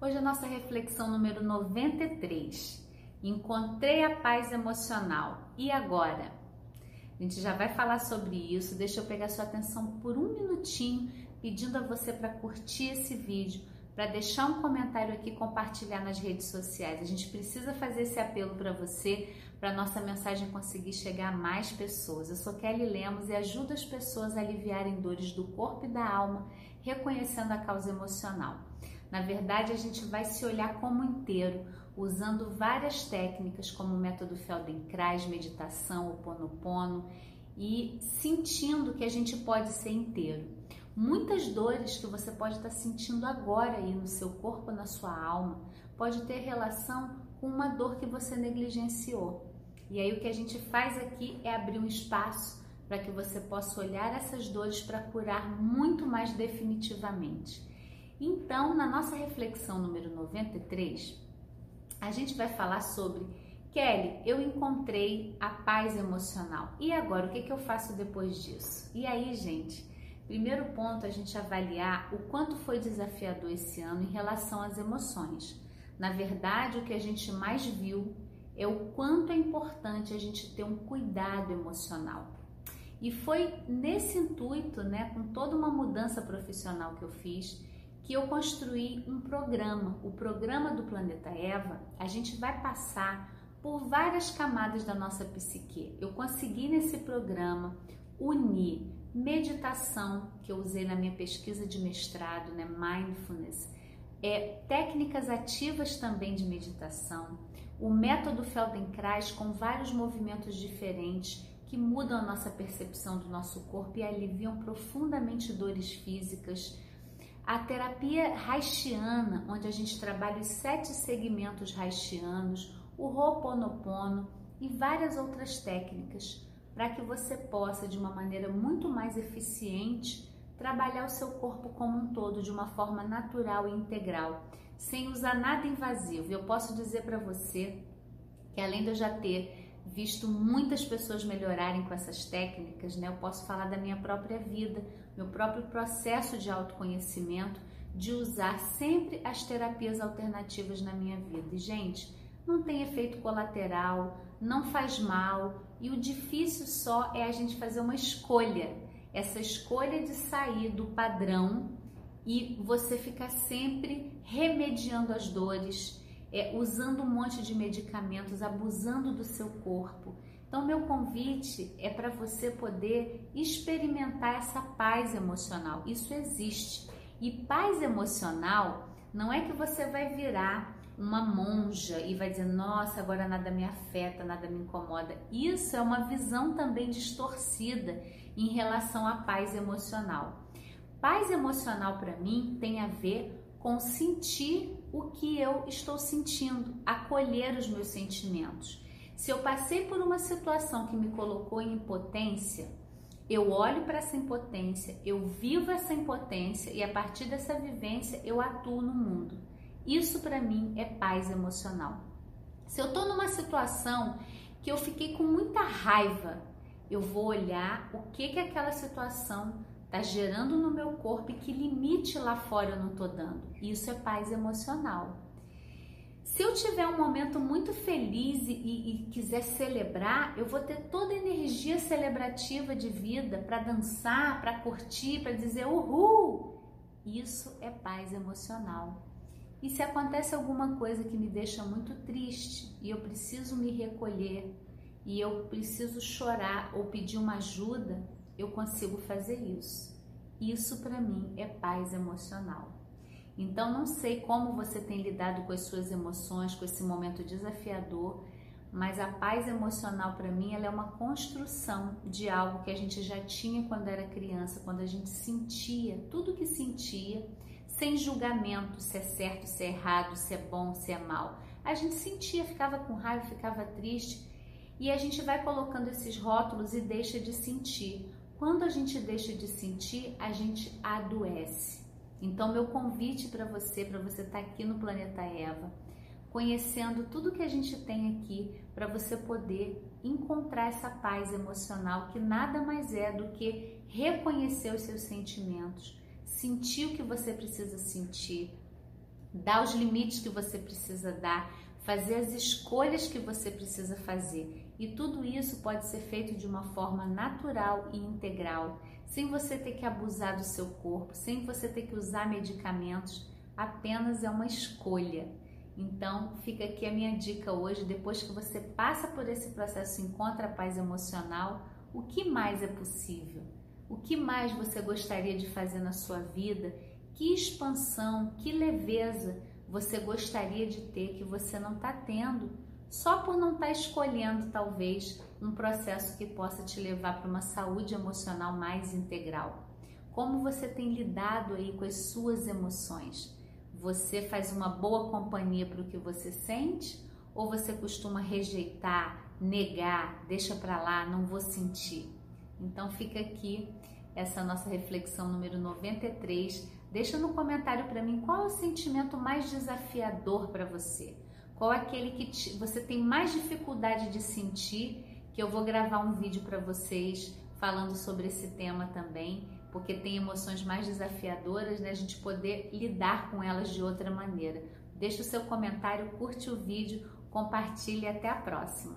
Hoje a nossa reflexão número 93. Encontrei a paz emocional. E agora? A gente já vai falar sobre isso. Deixa eu pegar sua atenção por um minutinho, pedindo a você para curtir esse vídeo, para deixar um comentário aqui, compartilhar nas redes sociais. A gente precisa fazer esse apelo para você, para nossa mensagem conseguir chegar a mais pessoas. Eu sou Kelly Lemos e ajudo as pessoas a aliviarem dores do corpo e da alma, reconhecendo a causa emocional. Na verdade, a gente vai se olhar como inteiro, usando várias técnicas como o método Feldenkrais, meditação, o Ponopono e sentindo que a gente pode ser inteiro. Muitas dores que você pode estar sentindo agora aí no seu corpo, na sua alma, pode ter relação com uma dor que você negligenciou. E aí o que a gente faz aqui é abrir um espaço para que você possa olhar essas dores para curar muito mais definitivamente. Então, na nossa reflexão número 93, a gente vai falar sobre Kelly, eu encontrei a paz emocional. E agora, o que, que eu faço depois disso? E aí, gente, primeiro ponto a gente avaliar o quanto foi desafiador esse ano em relação às emoções. Na verdade, o que a gente mais viu é o quanto é importante a gente ter um cuidado emocional. E foi nesse intuito, né, com toda uma mudança profissional que eu fiz, que eu construí um programa, o programa do Planeta Eva. A gente vai passar por várias camadas da nossa psique. Eu consegui nesse programa unir meditação, que eu usei na minha pesquisa de mestrado, né, mindfulness, é, técnicas ativas também de meditação, o método Feldenkrais com vários movimentos diferentes que mudam a nossa percepção do nosso corpo e aliviam profundamente dores físicas a terapia haitiana, onde a gente trabalha os sete segmentos haitianos, o Ho'oponopono e várias outras técnicas, para que você possa, de uma maneira muito mais eficiente, trabalhar o seu corpo como um todo de uma forma natural e integral, sem usar nada invasivo. Eu posso dizer para você que além de eu já ter visto muitas pessoas melhorarem com essas técnicas, né? Eu posso falar da minha própria vida, meu próprio processo de autoconhecimento, de usar sempre as terapias alternativas na minha vida. E, gente, não tem efeito colateral, não faz mal, e o difícil só é a gente fazer uma escolha. Essa escolha de sair do padrão e você ficar sempre remediando as dores, é, usando um monte de medicamentos, abusando do seu corpo. Então, meu convite é para você poder experimentar essa paz emocional. Isso existe. E paz emocional não é que você vai virar uma monja e vai dizer, nossa, agora nada me afeta, nada me incomoda. Isso é uma visão também distorcida em relação à paz emocional. Paz emocional para mim tem a ver com sentir o que eu estou sentindo, acolher os meus sentimentos. Se eu passei por uma situação que me colocou em impotência, eu olho para essa impotência, eu vivo essa impotência e a partir dessa vivência eu atuo no mundo. Isso para mim é paz emocional. Se eu estou numa situação que eu fiquei com muita raiva, eu vou olhar o que que aquela situação está gerando no meu corpo e que limite lá fora eu não estou dando. Isso é paz emocional. Se eu tiver um momento muito feliz e, e, quiser celebrar, eu vou ter toda a energia celebrativa de vida para dançar, para curtir, para dizer uhul. Isso é paz emocional. E se acontece alguma coisa que me deixa muito triste e eu preciso me recolher e eu preciso chorar ou pedir uma ajuda, eu consigo fazer isso. Isso para mim é paz emocional. Então não sei como você tem lidado com as suas emoções, com esse momento desafiador, mas a paz emocional para mim ela é uma construção de algo que a gente já tinha quando era criança, quando a gente sentia tudo que sentia, sem julgamento se é certo, se é errado, se é bom, se é mal. A gente sentia, ficava com raiva, ficava triste, e a gente vai colocando esses rótulos e deixa de sentir. Quando a gente deixa de sentir, a gente adoece. Então, meu convite para você, para você estar tá aqui no Planeta Eva, conhecendo tudo que a gente tem aqui, para você poder encontrar essa paz emocional que nada mais é do que reconhecer os seus sentimentos, sentir o que você precisa sentir, dar os limites que você precisa dar, fazer as escolhas que você precisa fazer. E tudo isso pode ser feito de uma forma natural e integral, sem você ter que abusar do seu corpo, sem você ter que usar medicamentos, apenas é uma escolha. Então, fica aqui a minha dica hoje, depois que você passa por esse processo encontra a paz emocional, o que mais é possível? O que mais você gostaria de fazer na sua vida? Que expansão, que leveza você gostaria de ter que você não está tendo, só por não estar tá escolhendo talvez um processo que possa te levar para uma saúde emocional mais integral. Como você tem lidado aí com as suas emoções? Você faz uma boa companhia para o que você sente ou você costuma rejeitar, negar, deixa para lá, não vou sentir? Então fica aqui essa nossa reflexão número 93. Deixa no comentário para mim qual é o sentimento mais desafiador para você. Qual é aquele que te, você tem mais dificuldade de sentir? Que eu vou gravar um vídeo para vocês falando sobre esse tema também porque tem emoções mais desafiadoras, né? A gente poder lidar com elas de outra maneira. Deixa o seu comentário, curte o vídeo, compartilhe e até a próxima.